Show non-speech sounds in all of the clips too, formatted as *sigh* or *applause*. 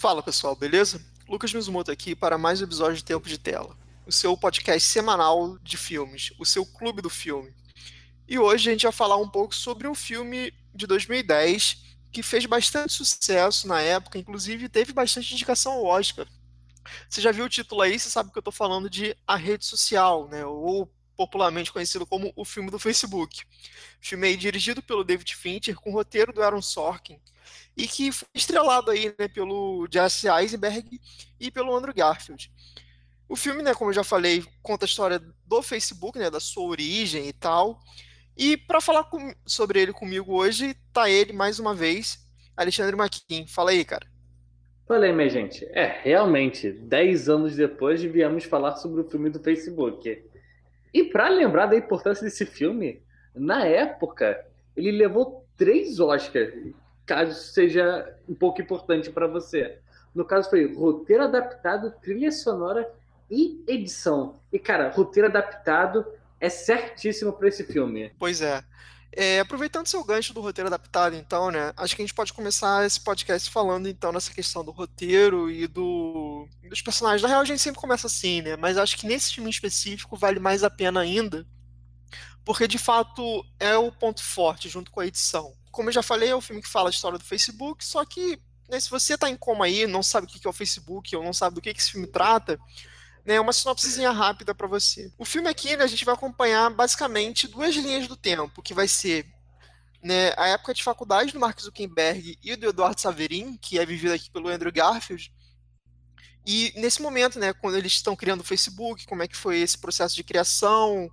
Fala pessoal, beleza? Lucas Mizumoto aqui para mais um episódio de Tempo de Tela, o seu podcast semanal de filmes, o seu clube do filme. E hoje a gente vai falar um pouco sobre um filme de 2010 que fez bastante sucesso na época, inclusive teve bastante indicação ao Oscar. Você já viu o título aí, você sabe que eu estou falando de A Rede Social, né? Ou popularmente conhecido como o filme do Facebook. Filme aí dirigido pelo David Fincher, com roteiro do Aaron Sorkin, e que foi estrelado aí né, pelo Jesse Eisenberg e pelo Andrew Garfield. O filme, né, como eu já falei, conta a história do Facebook, né, da sua origem e tal. E para falar com, sobre ele comigo hoje, tá ele mais uma vez, Alexandre Maquin. Fala aí, cara. Falei, minha gente. É, realmente, 10 anos depois viemos falar sobre o filme do Facebook. E para lembrar da importância desse filme, na época, ele levou três Oscars, caso seja um pouco importante para você. No caso foi roteiro adaptado, trilha sonora e edição. E cara, roteiro adaptado é certíssimo para esse filme. Pois é. É, aproveitando seu gancho do roteiro adaptado, então, né? Acho que a gente pode começar esse podcast falando, então, nessa questão do roteiro e do, dos personagens. Na real, a gente sempre começa assim, né? Mas acho que nesse filme específico vale mais a pena ainda, porque de fato é o ponto forte junto com a edição. Como eu já falei, é um filme que fala a história do Facebook, só que né, se você tá em coma aí, não sabe o que é o Facebook, ou não sabe do que esse filme trata, né, uma sinopsezinha rápida para você. O filme aqui, né, a gente vai acompanhar basicamente duas linhas do tempo, que vai ser né, a época de faculdade do Mark Zuckerberg e do Eduardo Saverin, que é vivido aqui pelo Andrew Garfield. E nesse momento, né, quando eles estão criando o Facebook, como é que foi esse processo de criação,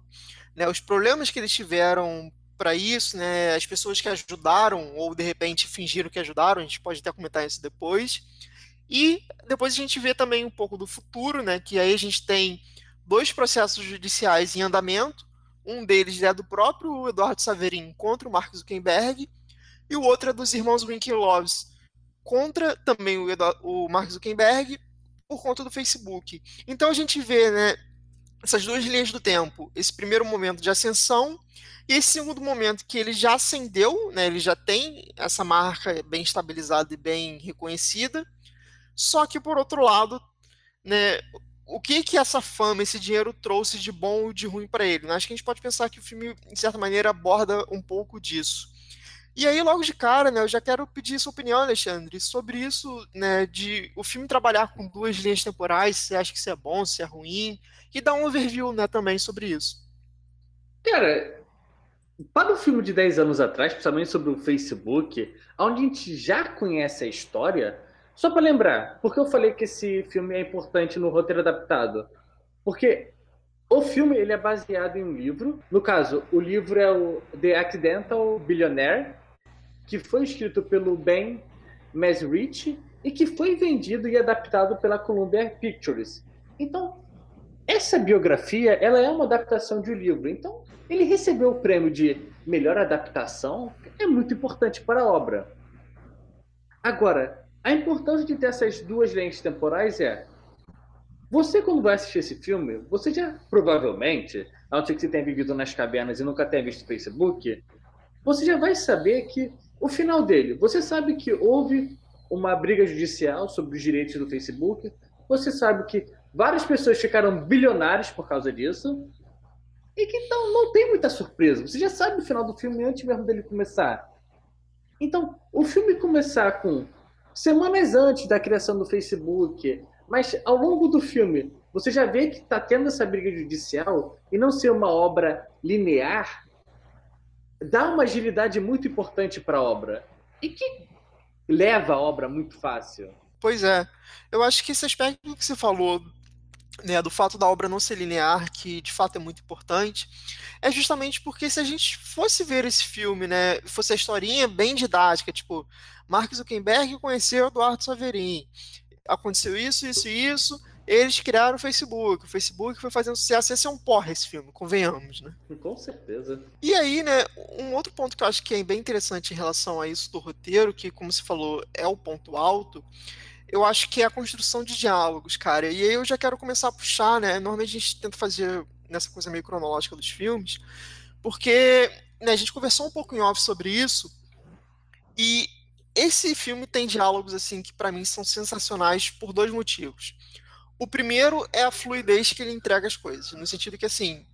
né, os problemas que eles tiveram para isso, né, as pessoas que ajudaram ou de repente fingiram que ajudaram, a gente pode até comentar isso depois. E depois a gente vê também um pouco do futuro, né? Que aí a gente tem dois processos judiciais em andamento. Um deles é do próprio Eduardo Saverin contra o Mark Zuckerberg, e o outro é dos irmãos Winklevoss contra também o, Eduardo, o Mark Zuckerberg por conta do Facebook. Então a gente vê, né, essas duas linhas do tempo, esse primeiro momento de ascensão e esse segundo momento que ele já ascendeu, né, ele já tem essa marca bem estabilizada e bem reconhecida, só que, por outro lado, né, o que que essa fama, esse dinheiro trouxe de bom ou de ruim para ele? Né? Acho que a gente pode pensar que o filme, de certa maneira, aborda um pouco disso. E aí, logo de cara, né, eu já quero pedir sua opinião, Alexandre, sobre isso, né, de o filme trabalhar com duas linhas temporais, se acha que isso é bom, se é ruim, e dar um overview, né, também sobre isso. Cara, para o filme de 10 anos atrás, principalmente sobre o Facebook, onde a gente já conhece a história, só para lembrar, por que eu falei que esse filme é importante no roteiro adaptado? Porque o filme ele é baseado em um livro. No caso, o livro é o The Accidental Billionaire, que foi escrito pelo Ben Mesrich e que foi vendido e adaptado pela Columbia Pictures. Então, essa biografia ela é uma adaptação de um livro. Então, ele recebeu o prêmio de melhor adaptação, é muito importante para a obra. Agora, a importância de ter essas duas lentes temporais é você, quando vai assistir esse filme, você já provavelmente, a não ser que você tenha vivido nas cavernas e nunca tenha visto o Facebook, você já vai saber que o final dele, você sabe que houve uma briga judicial sobre os direitos do Facebook, você sabe que várias pessoas ficaram bilionárias por causa disso, e que então não tem muita surpresa. Você já sabe o final do filme antes mesmo dele começar. Então, o filme começar com semanas antes da criação do Facebook. Mas ao longo do filme, você já vê que está tendo essa briga judicial e não ser uma obra linear dá uma agilidade muito importante para a obra e que leva a obra muito fácil. Pois é. Eu acho que esse aspecto que você falou né, do fato da obra não ser linear, que de fato é muito importante, é justamente porque se a gente fosse ver esse filme, né, fosse a historinha bem didática, tipo, Mark Zuckerberg conheceu Eduardo Saverin, aconteceu isso, isso e isso, eles criaram o Facebook, o Facebook foi fazendo sucesso, esse é um porra esse filme, convenhamos, né? *laughs* Com certeza. E aí, né, um outro ponto que eu acho que é bem interessante em relação a isso do roteiro, que como você falou, é o ponto alto, eu acho que é a construção de diálogos, cara. E aí eu já quero começar a puxar, né? Normalmente a gente tenta fazer nessa coisa meio cronológica dos filmes, porque né, a gente conversou um pouco em off sobre isso, e esse filme tem diálogos assim que para mim são sensacionais por dois motivos. O primeiro é a fluidez que ele entrega as coisas, no sentido que assim,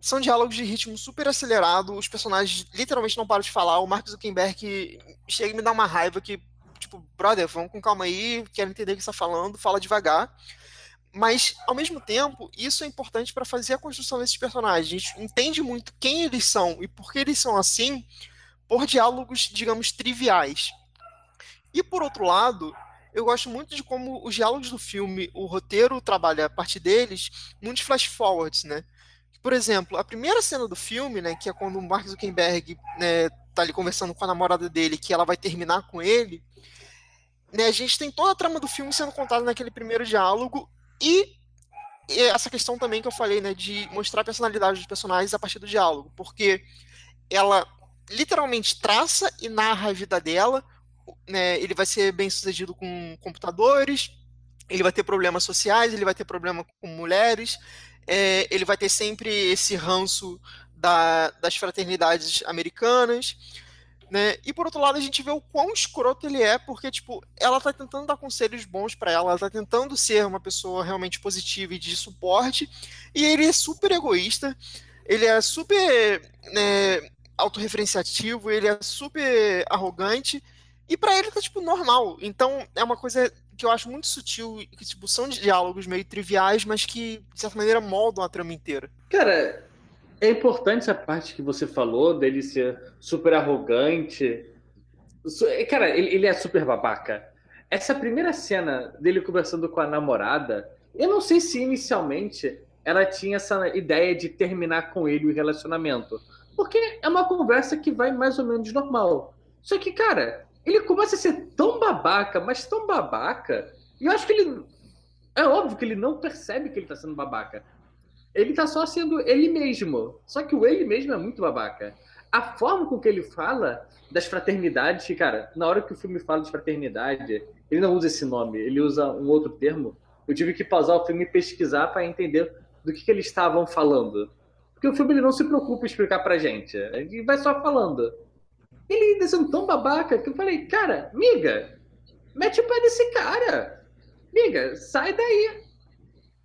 são diálogos de ritmo super acelerado, os personagens literalmente não param de falar, o Mark Zuckerberg chega e me dá uma raiva que, tipo, brother, vamos com calma aí, quero entender o que você está falando, fala devagar. Mas, ao mesmo tempo, isso é importante para fazer a construção desses personagens. A gente entende muito quem eles são e por que eles são assim por diálogos, digamos, triviais. E por outro lado, eu gosto muito de como os diálogos do filme, o roteiro trabalha a partir deles, muitos flash forwards, né? Por exemplo, a primeira cena do filme, né, que é quando o Mark Zuckerberg né, tá ali conversando com a namorada dele, que ela vai terminar com ele, né, a gente tem toda a trama do filme sendo contada naquele primeiro diálogo e essa questão também que eu falei, né, de mostrar a personalidade dos personagens a partir do diálogo, porque ela literalmente traça e narra a vida dela, né, ele vai ser bem sucedido com computadores, ele vai ter problemas sociais, ele vai ter problema com mulheres, é, ele vai ter sempre esse ranço da, das fraternidades americanas, né? E por outro lado, a gente vê o quão escroto ele é, porque, tipo, ela tá tentando dar conselhos bons para ela, ela tá tentando ser uma pessoa realmente positiva e de suporte, e ele é super egoísta, ele é super né, autorreferenciativo, ele é super arrogante, e para ele tá, tipo, normal. Então, é uma coisa que eu acho muito sutil, que, tipo, são diálogos meio triviais, mas que, de certa maneira, moldam a trama inteira. Cara, é importante essa parte que você falou dele ser super arrogante. Cara, ele, ele é super babaca. Essa primeira cena dele conversando com a namorada, eu não sei se inicialmente ela tinha essa ideia de terminar com ele o relacionamento. Porque é uma conversa que vai mais ou menos normal. Só que, cara, ele começa a ser tão babaca, mas tão babaca, e eu acho que ele. É óbvio que ele não percebe que ele tá sendo babaca. Ele tá só sendo ele mesmo. Só que o ele mesmo é muito babaca. A forma com que ele fala das fraternidades, cara, na hora que o filme fala de fraternidade, ele não usa esse nome, ele usa um outro termo. Eu tive que pausar o filme e pesquisar para entender do que, que eles estavam falando. Porque o filme ele não se preocupa em explicar pra gente. Ele vai só falando. Ele ainda sendo tão babaca que eu falei, cara, miga, mete o pé desse cara. Miga, sai daí.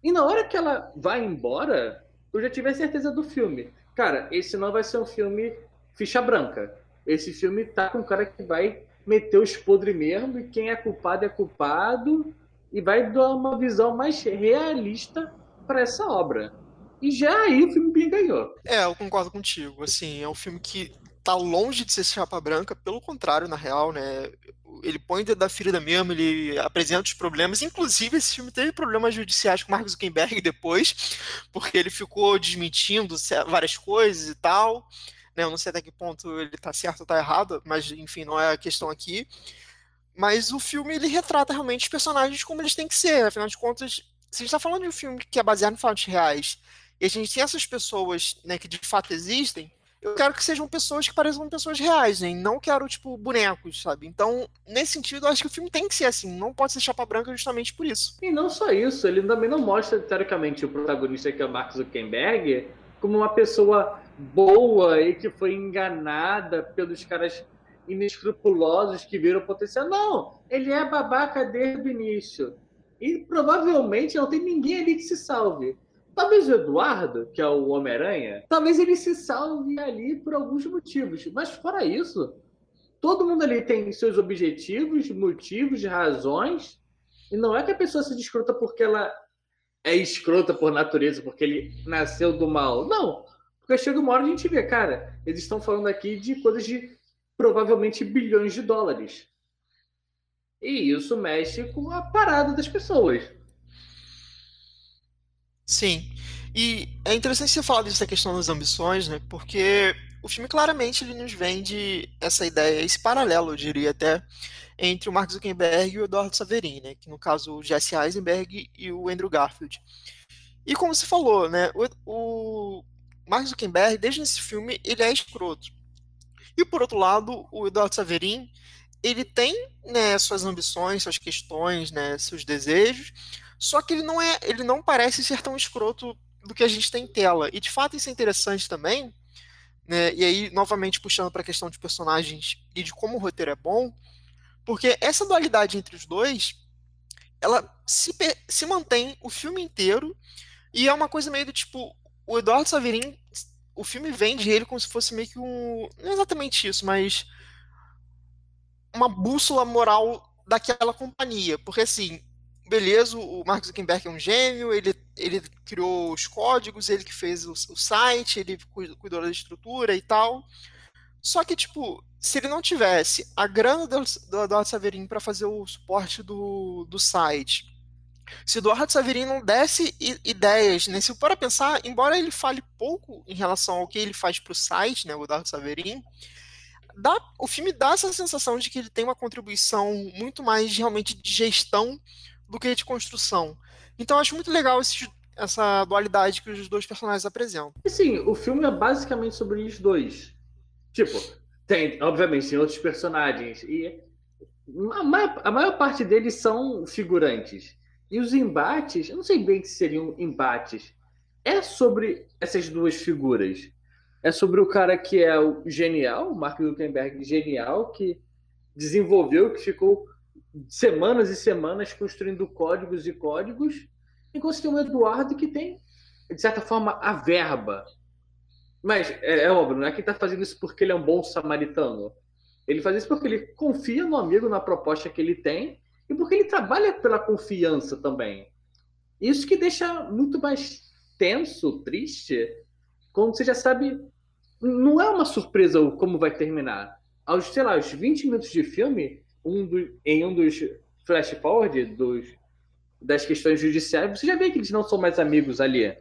E na hora que ela vai embora, eu já tive a certeza do filme. Cara, esse não vai ser um filme ficha branca. Esse filme tá com um cara que vai meter os podres mesmo, e quem é culpado é culpado, e vai dar uma visão mais realista para essa obra. E já aí o filme me ganhou. É, eu concordo contigo. Assim, é um filme que tá longe de ser chapa branca, pelo contrário, na real, né? Ele põe dentro da ferida mesmo, ele apresenta os problemas. Inclusive, esse filme teve problemas judiciais com Mark Zuckerberg depois, porque ele ficou desmentindo várias coisas e tal. Né? Eu não sei até que ponto ele tá certo ou tá errado, mas enfim, não é a questão aqui. Mas o filme ele retrata realmente os personagens como eles têm que ser. Afinal de contas, se a gente está falando de um filme que é baseado em fatos reais e a gente tem essas pessoas né, que de fato existem, eu quero que sejam pessoas que pareçam pessoas reais, hein? Não quero, tipo, bonecos, sabe? Então, nesse sentido, eu acho que o filme tem que ser assim, não pode ser chapa branca justamente por isso. E não só isso, ele também não mostra, teoricamente, o protagonista, que é o Mark Zuckerberg, como uma pessoa boa e que foi enganada pelos caras inescrupulosos que viram potencial. Não, ele é babaca desde o início. E provavelmente não tem ninguém ali que se salve. Talvez o Eduardo, que é o Homem-Aranha, talvez ele se salve ali por alguns motivos. Mas fora isso, todo mundo ali tem seus objetivos, motivos, razões. E não é que a pessoa seja escrota porque ela é escrota por natureza, porque ele nasceu do mal. Não. Porque chega uma hora a gente vê, cara, eles estão falando aqui de coisas de provavelmente bilhões de dólares. E isso mexe com a parada das pessoas. Sim. E é interessante você falar dessa questão das ambições, né? Porque o filme claramente ele nos vende essa ideia, esse paralelo, eu diria até, entre o Mark Zuckerberg e o Eduardo Saverin, né? Que no caso o Jesse Eisenberg e o Andrew Garfield. E como você falou, né? O, o Mark Zuckerberg, desde esse filme, ele é escroto. E por outro lado, o Eduardo Saverin, ele tem né, suas ambições, suas questões, né, seus desejos, só que ele não é, ele não parece ser tão escroto do que a gente tem em tela. E de fato isso é interessante também, né? E aí novamente puxando para a questão de personagens e de como o roteiro é bom, Porque essa dualidade entre os dois, ela se, se mantém o filme inteiro e é uma coisa meio do tipo, o Eduardo Saverin, o filme vende ele como se fosse meio que um, não é exatamente isso, mas uma bússola moral daquela companhia, porque assim, beleza, o Mark Zuckerberg é um gênio, ele, ele criou os códigos, ele que fez o, o site, ele cuidou da estrutura e tal. Só que, tipo, se ele não tivesse a grana do, do Eduardo Saverin para fazer o suporte do, do site, se o Eduardo Saverin não desse ideias, né? Se para pensar, embora ele fale pouco em relação ao que ele faz para o site, né, o Eduardo Saverin, dá, o filme dá essa sensação de que ele tem uma contribuição muito mais realmente de gestão do que de construção. Então acho muito legal esse, essa dualidade que os dois personagens apresentam. Sim, o filme é basicamente sobre os dois. Tipo, tem, obviamente, tem outros personagens. E a maior, a maior parte deles são figurantes. E os embates, eu não sei bem se seriam embates. É sobre essas duas figuras. É sobre o cara que é o genial, o Mark Zuckerberg genial, que desenvolveu, que ficou semanas e semanas construindo códigos e códigos, enquanto tem o Eduardo que tem, de certa forma, a verba. Mas é, é óbvio, não é que está fazendo isso porque ele é um bom samaritano. Ele faz isso porque ele confia no amigo, na proposta que ele tem, e porque ele trabalha pela confiança também. Isso que deixa muito mais tenso, triste, quando você já sabe. Não é uma surpresa como vai terminar. Aos, sei lá, aos 20 minutos de filme, um do, em um dos flash forward dos, das questões judiciais, você já vê que eles não são mais amigos ali.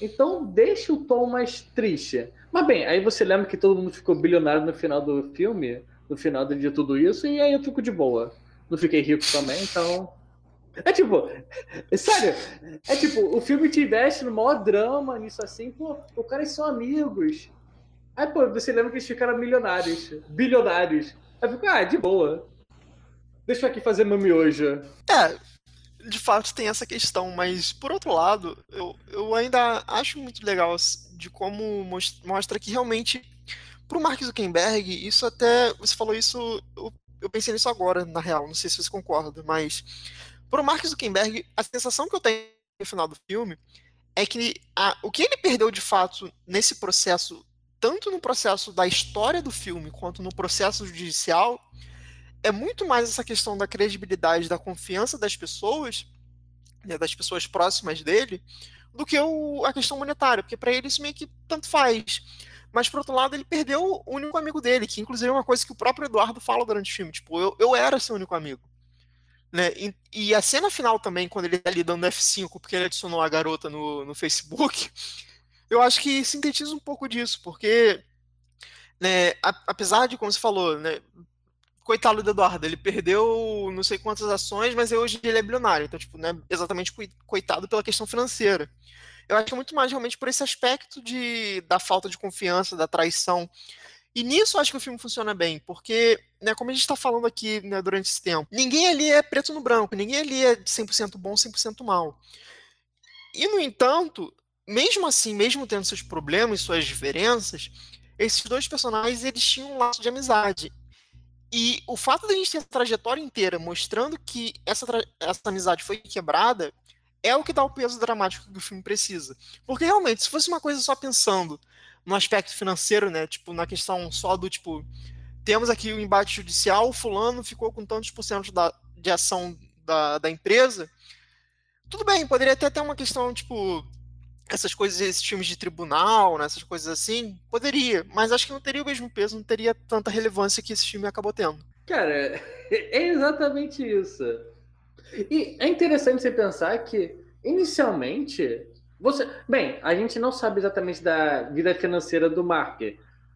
Então deixa o tom mais triste. Mas bem, aí você lembra que todo mundo ficou bilionário no final do filme, no final de tudo isso, e aí eu fico de boa. Não fiquei rico também, então. É tipo, *laughs* sério, é tipo, o filme te investe no maior drama nisso assim, pô, os caras são amigos. Aí, pô, você lembra que eles ficaram milionários, bilionários. Aí fico, ah, de boa. Deixa eu aqui fazer meu miojo. É, de fato tem essa questão, mas por outro lado, eu, eu ainda acho muito legal de como mostra que realmente, pro Mark Zuckerberg, isso até. Você falou isso, eu, eu pensei nisso agora, na real, não sei se você concorda, mas pro Mark Zuckerberg, a sensação que eu tenho no final do filme é que a, o que ele perdeu de fato nesse processo tanto no processo da história do filme quanto no processo judicial, é muito mais essa questão da credibilidade, da confiança das pessoas, né, das pessoas próximas dele, do que o, a questão monetária, porque para ele isso meio que tanto faz. Mas, por outro lado, ele perdeu o único amigo dele, que inclusive é uma coisa que o próprio Eduardo fala durante o filme. Tipo, eu, eu era seu único amigo. Né? E, e, a cena final também, quando ele tá ali dando F5 porque ele adicionou a garota no, no Facebook, eu acho que sintetiza um pouco disso, porque, né, apesar de, como você falou, né, coitado do Eduardo, ele perdeu não sei quantas ações, mas hoje ele é bilionário, então, tipo, né, exatamente coitado pela questão financeira. Eu acho que é muito mais realmente por esse aspecto de, da falta de confiança, da traição. E nisso eu acho que o filme funciona bem, porque, né, como a gente está falando aqui né, durante esse tempo, ninguém ali é preto no branco, ninguém ali é 100% bom, 100% mal. E, no entanto, mesmo assim, mesmo tendo seus problemas, suas diferenças, esses dois personagens eles tinham um laço de amizade. E o fato de a gente ter essa trajetória inteira mostrando que essa, essa amizade foi quebrada é o que dá o peso dramático que o filme precisa. Porque realmente, se fosse uma coisa só pensando no aspecto financeiro, né, tipo, na questão só do tipo, temos aqui o embate judicial, o fulano ficou com tantos por cento da, de ação da, da empresa, tudo bem, poderia até ter uma questão, tipo, essas coisas, esses filmes de tribunal, né, essas coisas assim, poderia, mas acho que não teria o mesmo peso, não teria tanta relevância que esse filme acabou tendo. Cara, *laughs* é exatamente isso. E é interessante você pensar que, inicialmente, você. Bem, a gente não sabe exatamente da vida financeira do Mark,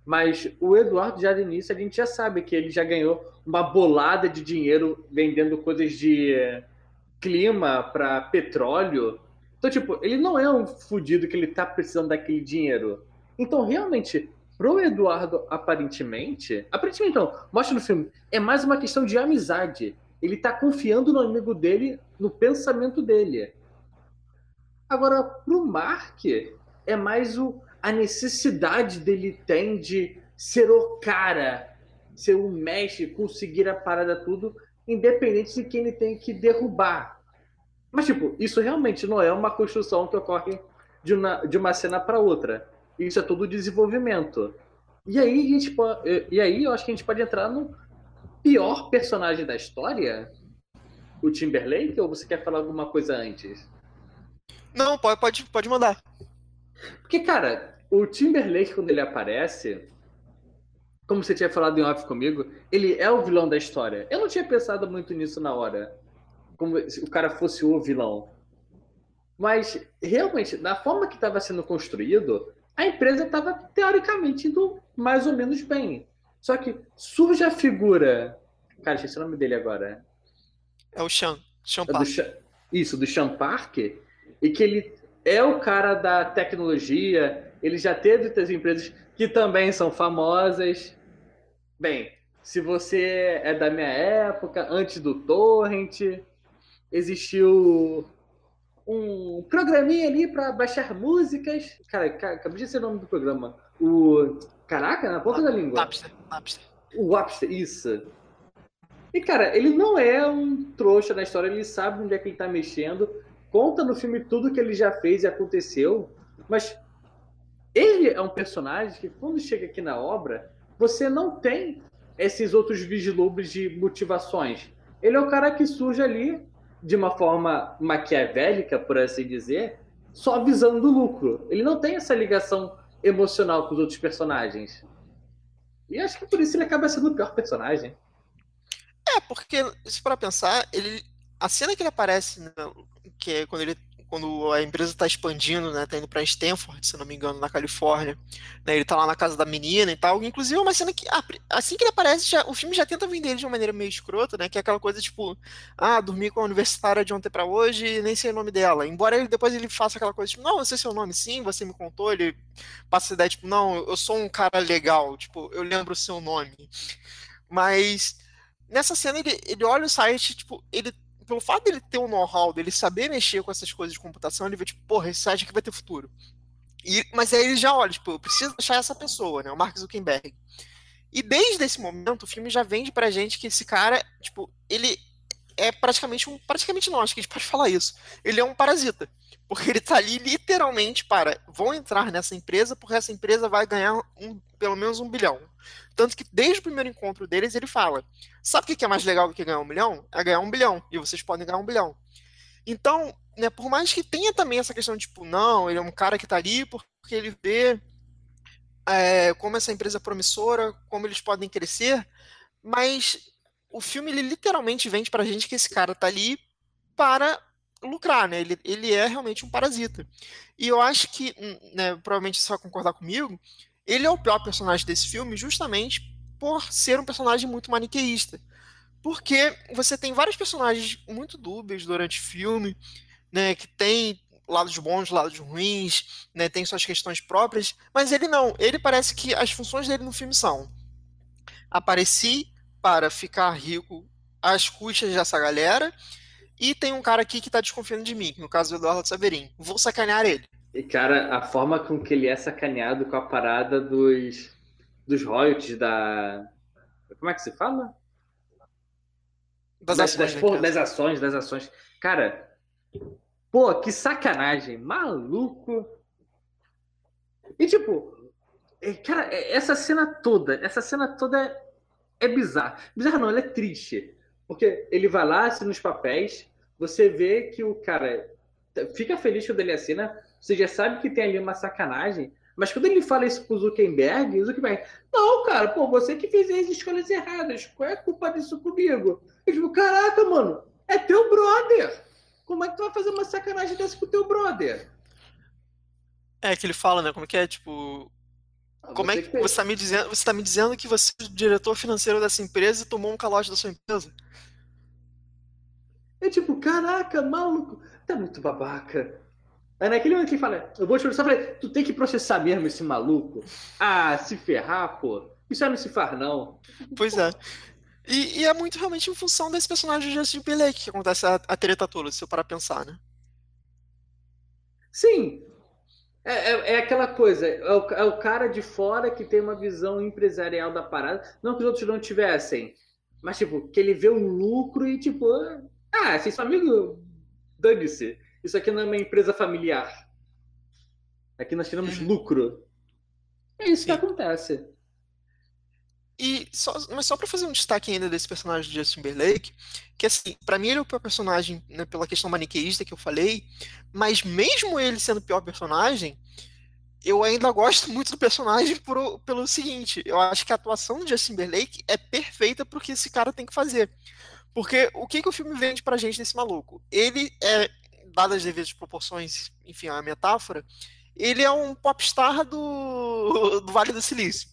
mas o Eduardo, já de início, a gente já sabe que ele já ganhou uma bolada de dinheiro vendendo coisas de clima para petróleo então, tipo, ele não é um fudido que ele tá precisando daquele dinheiro. Então, realmente, pro Eduardo, aparentemente. Aparentemente não, mostra no filme. É mais uma questão de amizade. Ele tá confiando no amigo dele, no pensamento dele. Agora, pro Mark, é mais o, a necessidade dele tem de ser o cara ser um mestre, conseguir a parada tudo, independente de quem ele tem que derrubar. Mas, tipo, isso realmente não é uma construção que ocorre de uma, de uma cena para outra. Isso é todo desenvolvimento. E aí, a gente pode, e aí eu acho que a gente pode entrar no pior personagem da história, o Timberlake, ou você quer falar alguma coisa antes? Não, pode, pode, pode mandar. Porque, cara, o Timberlake, quando ele aparece, como você tinha falado em off comigo, ele é o vilão da história. Eu não tinha pensado muito nisso na hora. Como se o cara fosse o vilão. Mas, realmente, da forma que estava sendo construído, a empresa estava, teoricamente, indo mais ou menos bem. Só que surge a figura. Cara, esqueci o nome dele agora. É o Sean. Sean é Parker. Isso, do Sean Parker. E que ele é o cara da tecnologia. Ele já teve outras empresas que também são famosas. Bem, se você é da minha época, antes do Torrent, existiu um programinha ali para baixar músicas. Cara, acabei de ser o nome do programa. O. Caraca, na ponta da língua. Napster. Napster. O Napster, isso. E, cara, ele não é um trouxa na história, ele sabe onde é que ele tá mexendo, conta no filme tudo que ele já fez e aconteceu, mas ele é um personagem que, quando chega aqui na obra, você não tem esses outros vislumbres de motivações. Ele é o cara que surge ali de uma forma maquiavélica, por assim dizer, só visando o lucro. Ele não tem essa ligação emocional com os outros personagens. E acho que por isso ele acaba sendo o pior personagem. É, porque, se para pensar, ele. A cena que ele aparece, né, que é quando ele quando a empresa está expandindo, né, tá indo para Stanford, se não me engano, na Califórnia, né, ele tá lá na casa da menina e tal, inclusive é uma cena que, ah, assim que ele aparece, já, o filme já tenta vender ele de uma maneira meio escrota, né, que é aquela coisa tipo, ah, dormi com a universitária de ontem para hoje, nem sei o nome dela, embora ele depois ele faça aquela coisa tipo, não, eu sei seu nome sim, você me contou, ele passa a ideia tipo, não, eu sou um cara legal, tipo, eu lembro o seu nome, mas nessa cena ele, ele olha o site, tipo, ele pelo fato dele ter um know-how, dele saber mexer com essas coisas de computação, ele vê, tipo, porra, esse site aqui vai ter futuro. E, mas aí ele já olha, tipo, eu preciso achar essa pessoa, né? O Mark Zuckerberg. E desde esse momento, o filme já vende pra gente que esse cara, tipo, ele é praticamente um. Praticamente não, acho que a gente pode falar isso. Ele é um parasita. Porque ele tá ali literalmente para. Vão entrar nessa empresa porque essa empresa vai ganhar um, pelo menos um bilhão. Tanto que desde o primeiro encontro deles ele fala: Sabe o que é mais legal do que ganhar um milhão? É ganhar um bilhão. E vocês podem ganhar um bilhão. Então, né, por mais que tenha também essa questão de, tipo, não, ele é um cara que tá ali porque ele vê é, como essa empresa é promissora, como eles podem crescer, mas o filme ele literalmente vende pra gente que esse cara tá ali para lucrar, né? Ele, ele é realmente um parasita. E eu acho que, hum, né, provavelmente você vai concordar comigo, ele é o pior personagem desse filme justamente por ser um personagem muito maniqueísta. Porque você tem vários personagens muito dúbios durante o filme, né, que tem lados bons, lados ruins, né, tem suas questões próprias, mas ele não. Ele parece que as funções dele no filme são apareci para ficar rico às custas dessa galera e tem um cara aqui que tá desconfiando de mim, no caso do Eduardo Saverin. Vou sacanear ele. E, cara, a forma com que ele é sacaneado com a parada dos, dos royalties da. Como é que se fala? Das, das, ações, das, né, das ações, das ações. Cara, pô, que sacanagem. Maluco. E tipo, é, cara, é, essa cena toda, essa cena toda é, é bizarra. Bizarra não, ela é triste. Porque ele vai lá, assina os papéis, você vê que o cara fica feliz quando ele assina, você já sabe que tem ali uma sacanagem, mas quando ele fala isso pro Zuckerberg, o Zuckerberg, não, cara, pô, você que fez as escolhas erradas, qual é a culpa disso comigo? Eu digo, caraca, mano, é teu brother! Como é que tu vai fazer uma sacanagem dessa com teu brother? É que ele fala, né? Como que é, tipo. Ah, como é que, que você tá me dizendo? Você tá me dizendo que você é o diretor financeiro dessa empresa e tomou um calote da sua empresa? É tipo, caraca, maluco, tá muito babaca. Aí naquele momento que ele fala, eu vou te processar, eu falei, tu tem que processar mesmo esse maluco? Ah, se ferrar, pô. Isso aí não se faz, não. Pois é. E, e, é muito realmente em função desse personagem de Justin Timberlake que acontece a, a treta toda, se eu parar pensar, né? Sim. É, é, é, aquela coisa, é o, é o, cara de fora que tem uma visão empresarial da parada. Não que os outros não tivessem, mas tipo, que ele vê o lucro e tipo, ah, vocês são amigos, dane-se. Isso aqui não é uma empresa familiar. Aqui nós tiramos uhum. lucro. É isso Sim. que acontece. E só, mas só para fazer um destaque ainda desse personagem de Justin Timberlake, que assim, para mim ele é o pior personagem né, pela questão maniqueísta que eu falei, mas mesmo ele sendo o pior personagem, eu ainda gosto muito do personagem por, pelo seguinte, eu acho que a atuação de Justin Timberlake é perfeita pro que esse cara tem que fazer. Porque o que, que o filme vende pra gente desse maluco? Ele é, dadas as devidas proporções, enfim, a metáfora, ele é um popstar do, do Vale do Silício.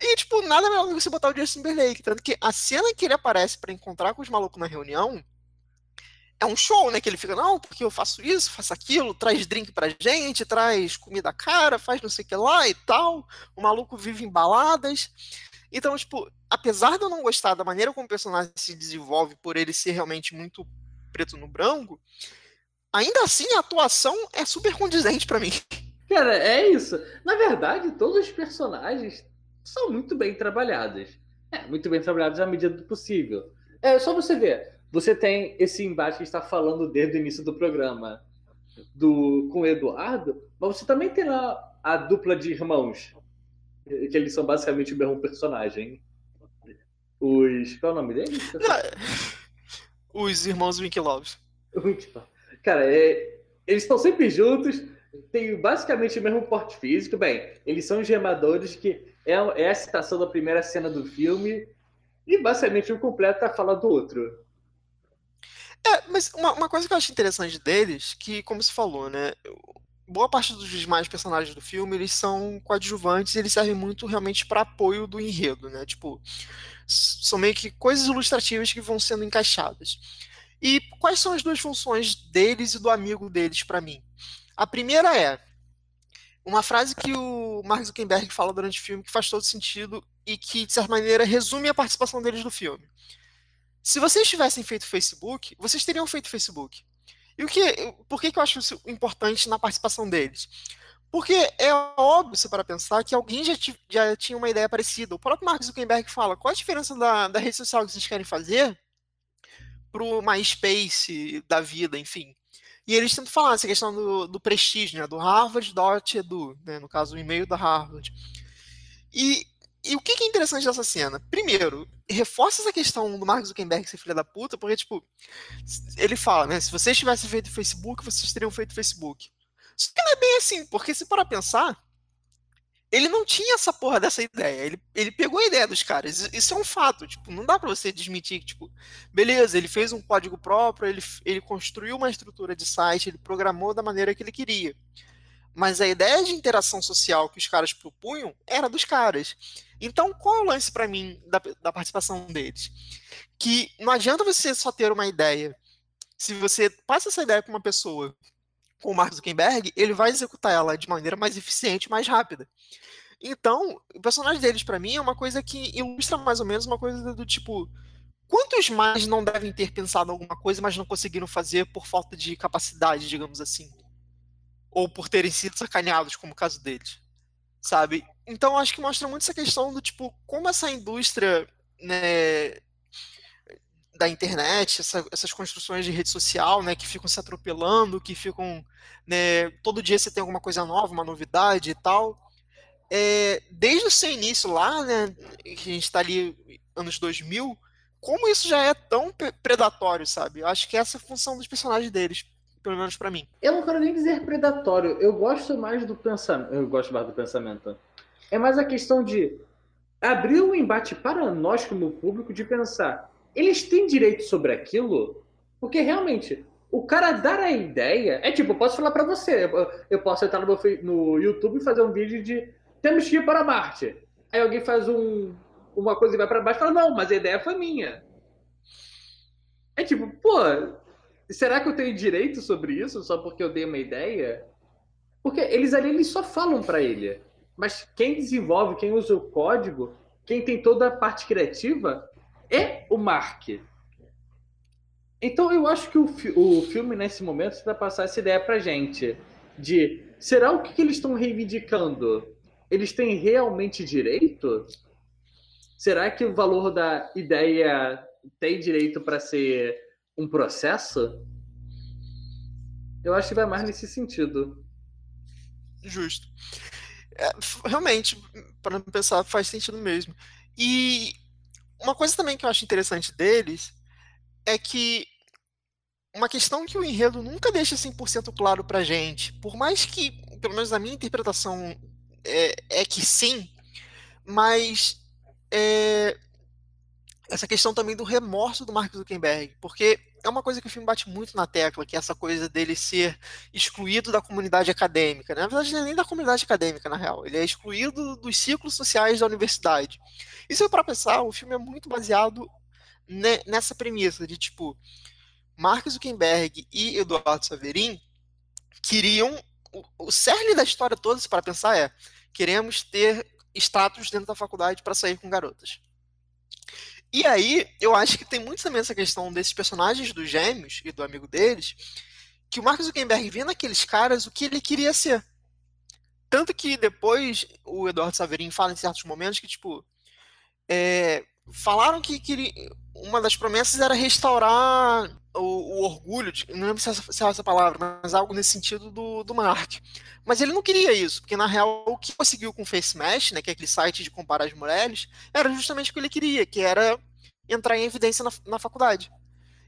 E, tipo, nada melhor do que você botar o Justin Timberlake. Tanto que a cena que ele aparece para encontrar com os malucos na reunião é um show, né? Que ele fica, não, porque eu faço isso, faço aquilo, traz drink pra gente, traz comida cara, faz não sei o que lá e tal. O maluco vive em baladas. Então, tipo, apesar de eu não gostar da maneira como o personagem se desenvolve por ele ser realmente muito preto no branco, ainda assim a atuação é super condizente para mim. Cara, é isso. Na verdade, todos os personagens são muito bem trabalhadas. É, muito bem trabalhadas à medida do possível. É só você ver. Você tem esse embate que está falando desde o início do programa do com o Eduardo, mas você também tem lá a dupla de irmãos, que eles são basicamente o mesmo personagem. Os. Qual é o nome deles? *laughs* Os irmãos Winklevoss. Cara, é... eles estão sempre juntos, têm basicamente o mesmo porte físico. Bem, eles são gemadores que é, é a citação da primeira cena do filme e basicamente um completa a fala do outro. É, mas uma, uma, coisa que eu acho interessante deles, que, como se falou, né? Boa parte dos demais personagens do filme, eles são coadjuvantes e eles servem muito realmente para apoio do enredo, né? Tipo, são meio que coisas ilustrativas que vão sendo encaixadas. E quais são as duas funções deles e do amigo deles para mim? A primeira é uma frase que o Mark Zuckerberg fala durante o filme que faz todo sentido e que, de certa maneira, resume a participação deles no filme. Se vocês tivessem feito Facebook, vocês teriam feito Facebook. E o que, por que, que eu acho isso importante na participação deles? Porque é óbvio, para pensar, que alguém já, já, tinha uma ideia parecida. O próprio Mark Zuckerberg fala: qual a diferença da, da rede social que vocês querem fazer para o MySpace da vida, enfim? E eles tentam falar essa questão do, do prestígio, né, do Harvard.edu, né, no caso, o e-mail da Harvard. E, e o que, é interessante dessa cena? Primeiro, reforça essa questão do Mark Zuckerberg ser filho da puta, porque, tipo, ele fala, né, se vocês tivessem feito Facebook, vocês teriam feito Facebook. Só que não é bem assim, porque se para pensar, ele não tinha essa porra dessa ideia. Ele, ele pegou a ideia dos caras. Isso é um fato. Tipo, não dá para você desmentir que, tipo, beleza, ele fez um código próprio, ele, ele construiu uma estrutura de site, ele programou da maneira que ele queria. Mas a ideia de interação social que os caras propunham era dos caras. Então, qual é o lance para mim da, da participação deles? Que não adianta você só ter uma ideia. Se você passa essa ideia para uma pessoa com o Mark Zuckerberg, ele vai executar ela de maneira mais eficiente, mais rápida. Então, o personagem deles, para mim, é uma coisa que ilustra mais ou menos uma coisa do tipo. Quantos mais não devem ter pensado alguma coisa, mas não conseguiram fazer por falta de capacidade, digamos assim? Ou por terem sido sacaneados, como o caso deles. Sabe? Então, acho que mostra muito essa questão do tipo, como essa indústria né, da internet, essa, essas construções de rede social, né, que ficam se atropelando, que ficam, né, todo dia você tem alguma coisa nova, uma novidade e tal. É, desde o seu início lá, né, que a gente está ali anos 2000, como isso já é tão predatório, sabe? Eu acho que essa é a função dos personagens deles, pelo menos para mim. Eu não quero nem dizer predatório, eu gosto mais do pensamento, eu gosto mais do pensamento. É mais a questão de abrir um embate para nós como público de pensar eles têm direito sobre aquilo, porque realmente o cara dar a ideia é tipo, eu posso falar para você, eu posso entrar no, meu, no YouTube e fazer um vídeo de temos que ir para Marte. Aí alguém faz um, uma coisa e vai para baixo e fala, não, mas a ideia foi minha. É tipo, pô, será que eu tenho direito sobre isso só porque eu dei uma ideia? Porque eles ali eles só falam para ele. Mas quem desenvolve, quem usa o código, quem tem toda a parte criativa, é o Mark. Então eu acho que o, fi o filme, nesse momento, está passar essa ideia pra gente. de será o que, que eles estão reivindicando? Eles têm realmente direito? Será que o valor da ideia tem direito para ser um processo? Eu acho que vai mais nesse sentido. Justo. É, realmente, para pensar, faz sentido mesmo. E uma coisa também que eu acho interessante deles é que uma questão que o enredo nunca deixa 100% claro pra gente, por mais que, pelo menos a minha interpretação é, é que sim, mas é, essa questão também do remorso do Mark Zuckerberg, porque é uma coisa que o filme bate muito na tecla, que é essa coisa dele ser excluído da comunidade acadêmica. Né? Na verdade, não é nem da comunidade acadêmica, na real. Ele é excluído dos ciclos sociais da universidade. Se eu para pensar, o filme é muito baseado nessa premissa de, tipo, Mark Zuckerberg e Eduardo Saverin queriam... O, o cerne da história toda, se para pensar, é queremos ter status dentro da faculdade para sair com garotas. E aí, eu acho que tem muito também essa questão desses personagens dos gêmeos e do amigo deles, que o Mark Zuckerberg vê naqueles caras o que ele queria ser. Tanto que depois o Eduardo Saverin fala em certos momentos que, tipo, é, falaram que queria, uma das promessas era restaurar o, o orgulho, de, não lembro se é, essa, se é essa palavra, mas algo nesse sentido do, do Mark. Mas ele não queria isso, porque na real o que conseguiu com o Face Mesh, né, que é aquele site de comparar as mulheres, era justamente o que ele queria, que era entrar em evidência na, na faculdade.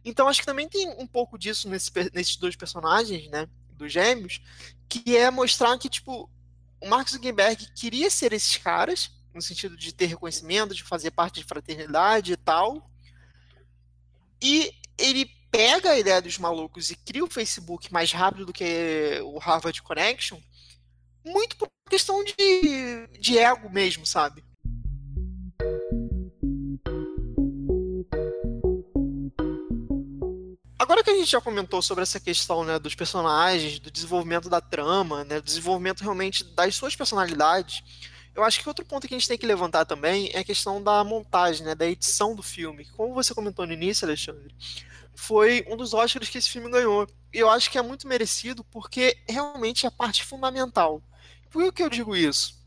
Então acho que também tem um pouco disso nesse, nesses dois personagens, né, dos gêmeos, que é mostrar que, tipo, o Mark Zuckerberg queria ser esses caras, no sentido de ter reconhecimento, de fazer parte de fraternidade e tal, e ele pega a ideia dos malucos e cria o Facebook mais rápido do que o Harvard Connection, muito por questão de, de ego mesmo, sabe? Agora que a gente já comentou sobre essa questão né, dos personagens, do desenvolvimento da trama, né, do desenvolvimento realmente das suas personalidades, eu acho que outro ponto que a gente tem que levantar também é a questão da montagem, né, da edição do filme. Como você comentou no início, Alexandre, foi um dos Oscars que esse filme ganhou. E eu acho que é muito merecido porque realmente é a parte fundamental. Por que eu digo isso?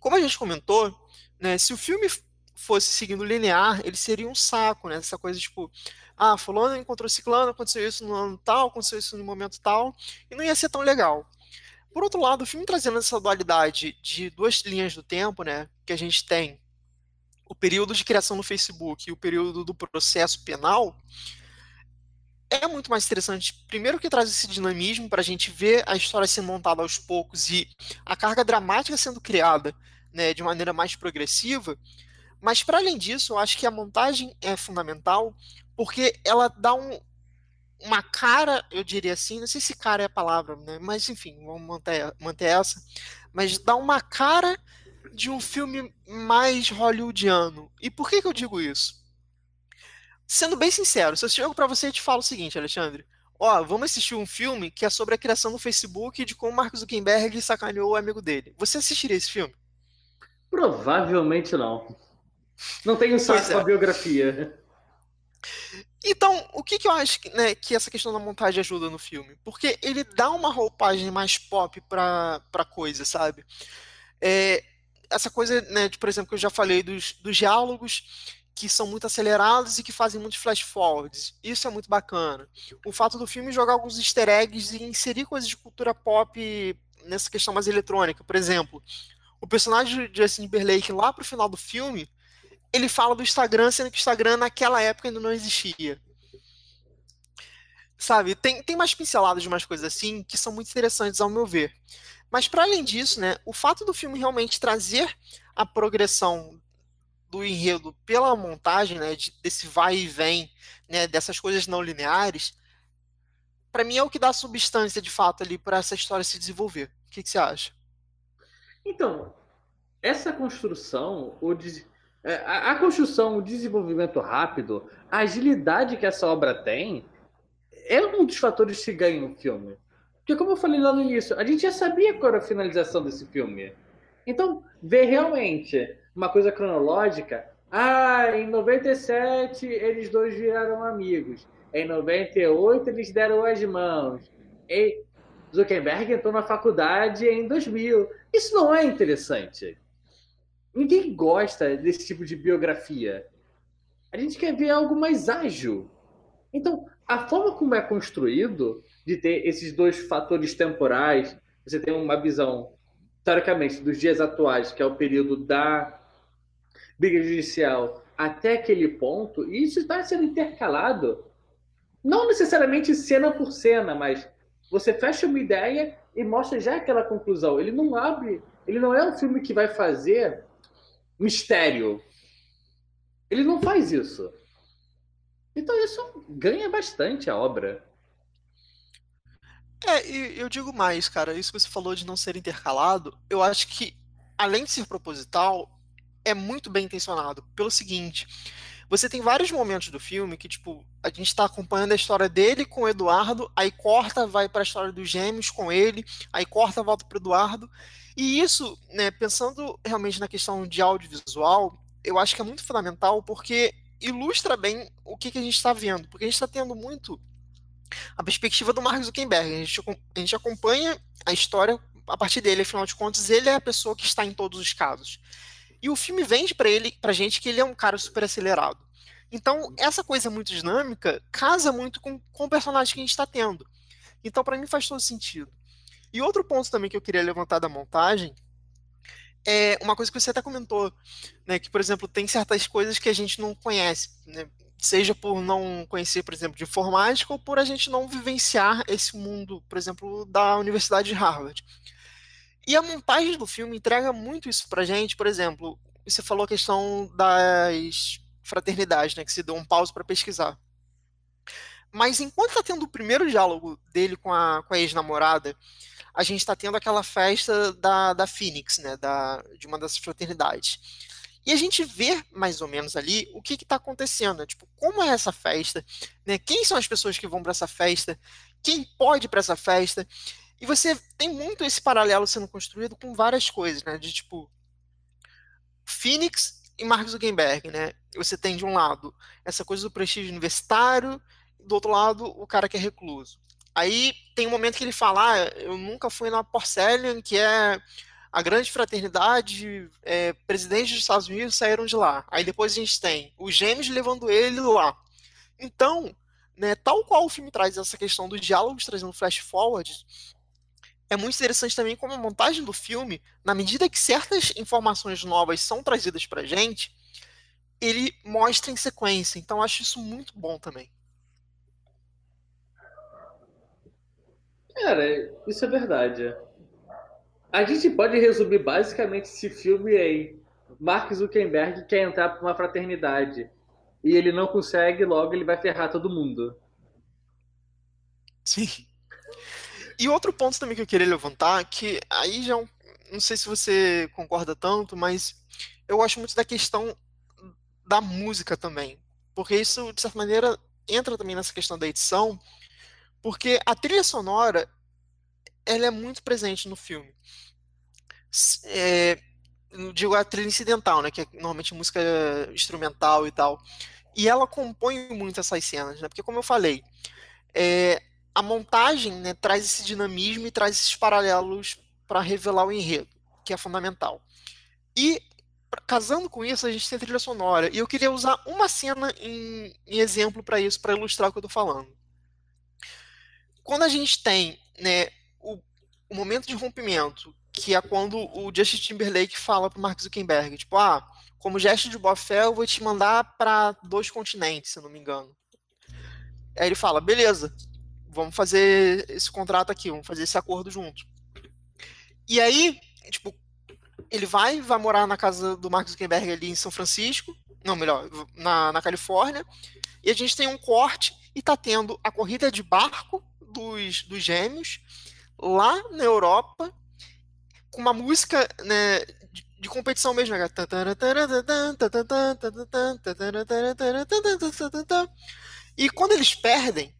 Como a gente comentou, né, se o filme fosse seguindo linear, ele seria um saco, né? Essa coisa tipo, ah, fulano encontrou ciclano, aconteceu isso no ano tal, aconteceu isso no momento tal, e não ia ser tão legal. Por outro lado, o filme trazendo essa dualidade de duas linhas do tempo, né, que a gente tem o período de criação no Facebook e o período do processo penal, é muito mais interessante. Primeiro que traz esse dinamismo para a gente ver a história sendo montada aos poucos e a carga dramática sendo criada né, de maneira mais progressiva. Mas para além disso, eu acho que a montagem é fundamental porque ela dá um, uma cara, eu diria assim, não sei se cara é a palavra, né? Mas enfim, vamos manter, manter essa. Mas dá uma cara de um filme mais hollywoodiano. E por que, que eu digo isso? Sendo bem sincero, se eu chego para você e te falo o seguinte, Alexandre, ó, vamos assistir um filme que é sobre a criação do Facebook e de como Mark Zuckerberg sacaneou o amigo dele. Você assistiria esse filme? Provavelmente não. Não tenho com a biografia. Então, o que, que eu acho que, né, que essa questão da montagem ajuda no filme? Porque ele dá uma roupagem mais pop pra, pra coisa, sabe? É, essa coisa, né, de, por exemplo, que eu já falei dos, dos diálogos que são muito acelerados e que fazem muitos flash forwards. Isso é muito bacana. O fato do filme jogar alguns easter eggs e inserir coisas de cultura pop nessa questão mais eletrônica. Por exemplo, o personagem de Justin Timberlake lá pro final do filme ele fala do Instagram, sendo que o Instagram naquela época ainda não existia. Sabe, tem, tem mais pinceladas de umas coisas assim que são muito interessantes ao meu ver. Mas para além disso, né, o fato do filme realmente trazer a progressão do enredo pela montagem, né, de, desse vai e vem, né, dessas coisas não lineares, para mim é o que dá substância de fato ali para essa história se desenvolver. O que, que você acha? Então, essa construção, o des é, a, a construção, o desenvolvimento rápido, a agilidade que essa obra tem, é um dos fatores que ganha o filme. Porque, como eu falei lá no início, a gente já sabia qual era a finalização desse filme. Então, ver realmente uma coisa cronológica. Ah, em 97 eles dois viraram amigos. Em 98 eles deram as mãos. E Zuckerberg entrou na faculdade em 2000. Isso não é interessante. Ninguém gosta desse tipo de biografia. A gente quer ver algo mais ágil. Então, a forma como é construído, de ter esses dois fatores temporais, você tem uma visão, teoricamente, dos dias atuais, que é o período da briga judicial, até aquele ponto, e isso está sendo intercalado, não necessariamente cena por cena, mas você fecha uma ideia e mostra já aquela conclusão. Ele não abre, ele não é um filme que vai fazer mistério. Ele não faz isso. Então isso ganha bastante a obra. É, e eu digo mais, cara, isso que você falou de não ser intercalado, eu acho que, além de ser proposital, é muito bem intencionado. Pelo seguinte, você tem vários momentos do filme que, tipo, a gente tá acompanhando a história dele com o Eduardo, aí corta, vai para a história dos gêmeos com ele, aí corta, volta pro Eduardo. E isso, né, pensando realmente na questão de audiovisual, eu acho que é muito fundamental porque ilustra bem o que, que a gente está vendo. Porque a gente está tendo muito a perspectiva do Mark Zuckerberg. A gente, a gente acompanha a história a partir dele, afinal de contas, ele é a pessoa que está em todos os casos. E o filme vende para ele, pra gente, que ele é um cara super acelerado. Então, essa coisa muito dinâmica casa muito com, com o personagem que a gente está tendo. Então, para mim, faz todo sentido. E outro ponto também que eu queria levantar da montagem é uma coisa que você até comentou, né, que, por exemplo, tem certas coisas que a gente não conhece, né, seja por não conhecer, por exemplo, de informática ou por a gente não vivenciar esse mundo, por exemplo, da Universidade de Harvard. E a montagem do filme entrega muito isso pra gente, por exemplo, você falou a questão das fraternidades, né, que se deu um pause para pesquisar. Mas enquanto está tendo o primeiro diálogo dele com a, com a ex-namorada, a gente está tendo aquela festa da, da Phoenix, né, da, de uma das fraternidades. E a gente vê mais ou menos ali o que está acontecendo, né? tipo, como é essa festa, né? Quem são as pessoas que vão para essa festa? Quem pode para essa festa? E você tem muito esse paralelo sendo construído com várias coisas, né? De tipo Phoenix e Mark Zuckerberg, né? Você tem de um lado essa coisa do prestígio universitário, do outro lado o cara que é recluso. Aí tem um momento que ele fala: ah, eu nunca fui na Porcelain, que é a grande fraternidade, é, presidentes dos Estados Unidos saíram de lá. Aí depois a gente tem os gêmeos levando ele lá. Então, né, tal qual o filme traz essa questão dos diálogos trazendo flash forward, é muito interessante também como a montagem do filme, na medida que certas informações novas são trazidas pra gente, ele mostra em sequência. Então acho isso muito bom também. Cara, isso é verdade. A gente pode resumir basicamente esse filme em Mark Zuckerberg quer entrar para uma fraternidade e ele não consegue, logo ele vai ferrar todo mundo. Sim. E outro ponto também que eu queria levantar, que aí já é não sei se você concorda tanto, mas eu gosto muito da questão da música também. Porque isso, de certa maneira, entra também nessa questão da edição, porque a trilha sonora ela é muito presente no filme. É, digo a trilha incidental, né, que é normalmente música instrumental e tal. E ela compõe muito essas cenas, né? Porque como eu falei, é, a montagem né, traz esse dinamismo e traz esses paralelos para revelar o enredo, que é fundamental. E casando com isso, a gente tem trilha sonora. E eu queria usar uma cena em, em exemplo para isso, para ilustrar o que eu estou falando. Quando a gente tem né, o, o, momento de rompimento, que é quando o Justin Timberlake fala para Mark Zuckerberg, tipo, ah, como gesto de boa fé, eu vou te mandar para dois continentes, se não me engano. Aí ele fala, beleza, vamos fazer esse contrato aqui, vamos fazer esse acordo junto. E aí, tipo, ele vai, vai morar na casa do Mark Zuckerberg ali em São Francisco, não, melhor, na, na Califórnia, e a gente tem um corte e tá tendo a corrida de barco dos, dos gêmeos lá na Europa, com uma música né, de, de competição mesmo. Né? E quando eles perdem,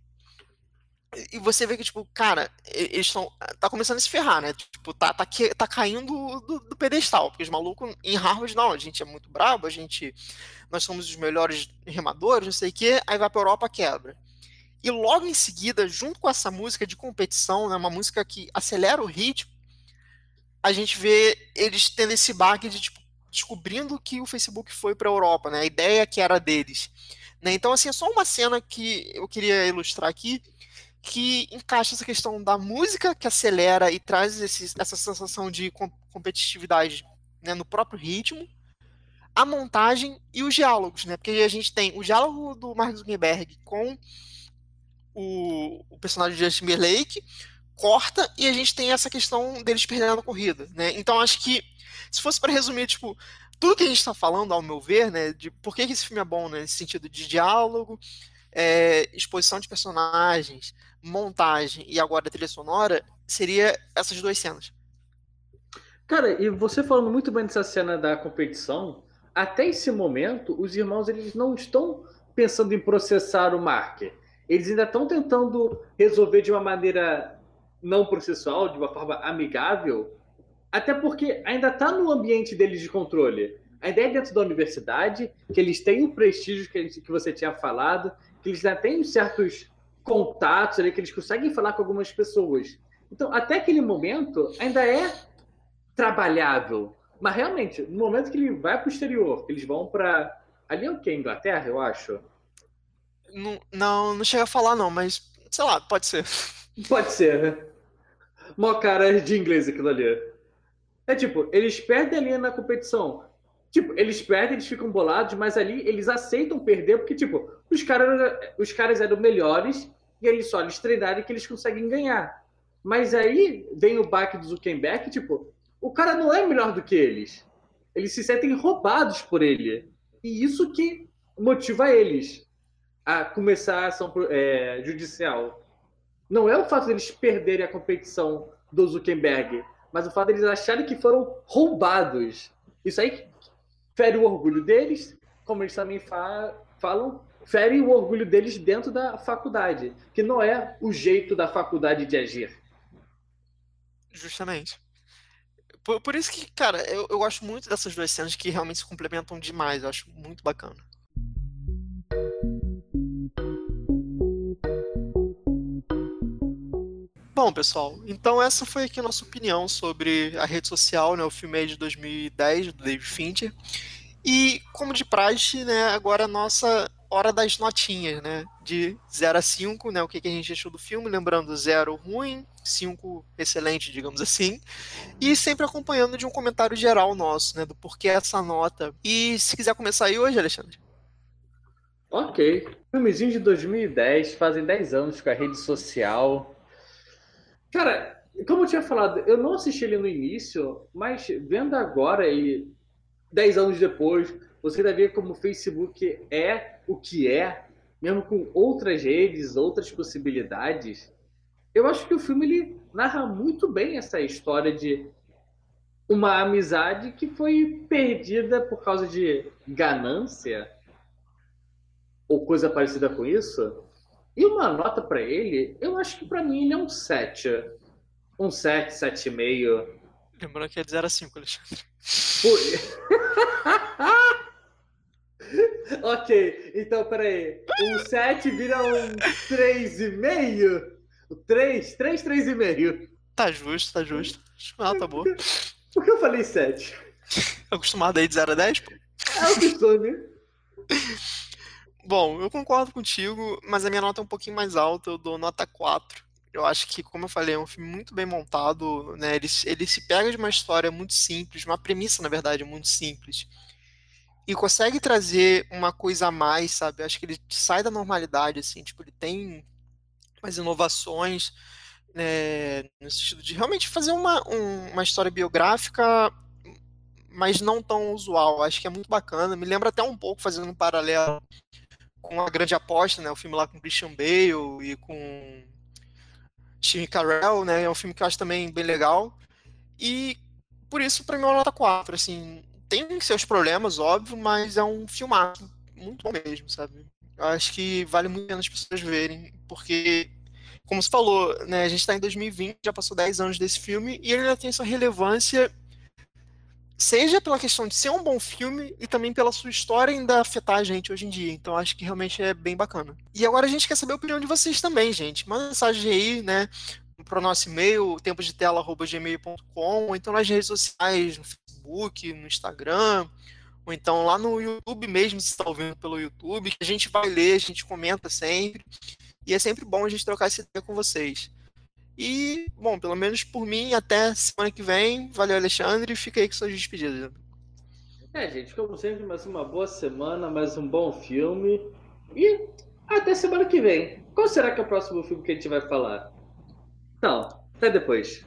e você vê que, tipo, cara, eles estão. Tá começando a se ferrar, né? Tipo, tá, tá, tá caindo do, do, pedestal. Porque os malucos em Harvard, não, a gente é muito brabo, a gente. Nós somos os melhores remadores, não sei o quê, aí vai pra Europa, quebra. E logo em seguida, junto com essa música de competição, né, uma música que acelera o ritmo, a gente vê eles tendo esse baque de tipo, descobrindo que o Facebook foi para a Europa, né? A ideia que era deles. Né? Então, assim, é só uma cena que eu queria ilustrar aqui, que encaixa essa questão da música que acelera e traz esse, essa sensação de competitividade né, no próprio ritmo, a montagem e os diálogos, né? Porque a gente tem o diálogo do Mark Zuckerberg com o, o personagem de Justin Timberlake, corta e a gente tem essa questão deles perdendo a corrida, né? Então acho que se fosse para resumir, tipo, tudo que a gente está falando, ao meu ver, né, de por que esse filme é bom, né, nesse sentido de diálogo, é, exposição de personagens, montagem e agora trilha sonora, seria essas duas cenas. Cara, e você falando muito bem dessa cena da competição, até esse momento, os irmãos eles não estão pensando em processar o Mark. Eles ainda estão tentando resolver de uma maneira não processual, de uma forma amigável, até porque ainda está no ambiente deles de controle. A ideia é dentro da universidade, que eles têm o prestígio que, que você tinha falado, que eles já têm certos contatos ali, que eles conseguem falar com algumas pessoas. Então, até aquele momento, ainda é trabalhável. Mas realmente, no momento que ele vai para o exterior, eles vão para. Ali é o que? Inglaterra, eu acho? Não, não, não chega a falar, não, mas sei lá, pode ser. *laughs* Pode ser, né? Mó cara de inglês aquilo ali. É tipo, eles perdem ali na competição. Tipo, eles perdem, eles ficam bolados, mas ali eles aceitam perder, porque, tipo, os caras, os caras eram melhores e eles só eles treinarem que eles conseguem ganhar. Mas aí vem o baque do Zuckerberg, tipo, o cara não é melhor do que eles. Eles se sentem roubados por ele. E isso que motiva eles a começar a ação é, judicial. Não é o fato deles perderem a competição do Zuckerberg, mas o fato deles acharem que foram roubados. Isso aí fere o orgulho deles, como eles também fa falam, fere o orgulho deles dentro da faculdade, que não é o jeito da faculdade de agir. Justamente. Por, por isso que, cara, eu, eu gosto muito dessas duas cenas que realmente se complementam demais. Eu acho muito bacana. Bom, pessoal, então essa foi aqui a nossa opinião sobre a rede social, né, o filme de 2010 do David Fincher. E, como de praxe, né, agora a nossa hora das notinhas, né, de 0 a 5, né, o que, que a gente achou do filme, lembrando 0 ruim, 5 excelente, digamos assim, e sempre acompanhando de um comentário geral nosso, né, do porquê essa nota. E se quiser começar aí hoje, Alexandre. Ok. Filmezinho de 2010, fazem 10 anos com a rede social, Cara, como eu tinha falado, eu não assisti ele no início, mas vendo agora e dez anos depois, você vai ver como o Facebook é o que é, mesmo com outras redes, outras possibilidades. Eu acho que o filme ele narra muito bem essa história de uma amizade que foi perdida por causa de ganância ou coisa parecida com isso. E uma nota para ele, eu acho que para mim ele é um 7. Um 7, 7,5. Lembrando que é de 0 a 5, Alexandre. *laughs* ok, então peraí. Um 7 vira um 3,5? 3, 3, 3,5. Tá justo, tá justo. Ah, tá boa. *laughs* Por que eu falei 7? *laughs* Acostumado aí de 0 a 10, pô? É o costume. Bom, eu concordo contigo, mas a minha nota é um pouquinho mais alta, eu dou nota 4. Eu acho que, como eu falei, é um filme muito bem montado, né? Ele, ele se pega de uma história muito simples, uma premissa, na verdade, muito simples. E consegue trazer uma coisa a mais, sabe? Eu acho que ele sai da normalidade, assim, tipo, ele tem umas inovações, né, no sentido de realmente fazer uma, um, uma história biográfica, mas não tão usual. Acho que é muito bacana. Me lembra até um pouco, fazendo um paralelo com a grande aposta, né? O filme lá com Christian Bale e com Steve Carell, né? É um filme que eu acho também bem legal. E por isso, para mim, é uma nota 4. Assim, tem seus problemas, óbvio, mas é um filmaço muito bom mesmo, sabe? Eu acho que vale muito a as pessoas verem, porque, como você falou, né, a gente está em 2020, já passou 10 anos desse filme, e ele ainda tem sua relevância seja pela questão de ser um bom filme e também pela sua história ainda afetar a gente hoje em dia. Então acho que realmente é bem bacana. E agora a gente quer saber a opinião de vocês também, gente. Manda mensagem aí, né? Para o nosso e-mail, temposdetela.gmail.com, ou então nas redes sociais, no Facebook, no Instagram, ou então lá no YouTube mesmo, se está ouvindo pelo YouTube, que a gente vai ler, a gente comenta sempre. E é sempre bom a gente trocar essa ideia com vocês. E, bom, pelo menos por mim, até semana que vem. Valeu, Alexandre. Fica aí com suas despedidas. É, gente, como sempre, mais uma boa semana, mais um bom filme. E até semana que vem. Qual será que é o próximo filme que a gente vai falar? Então, até depois.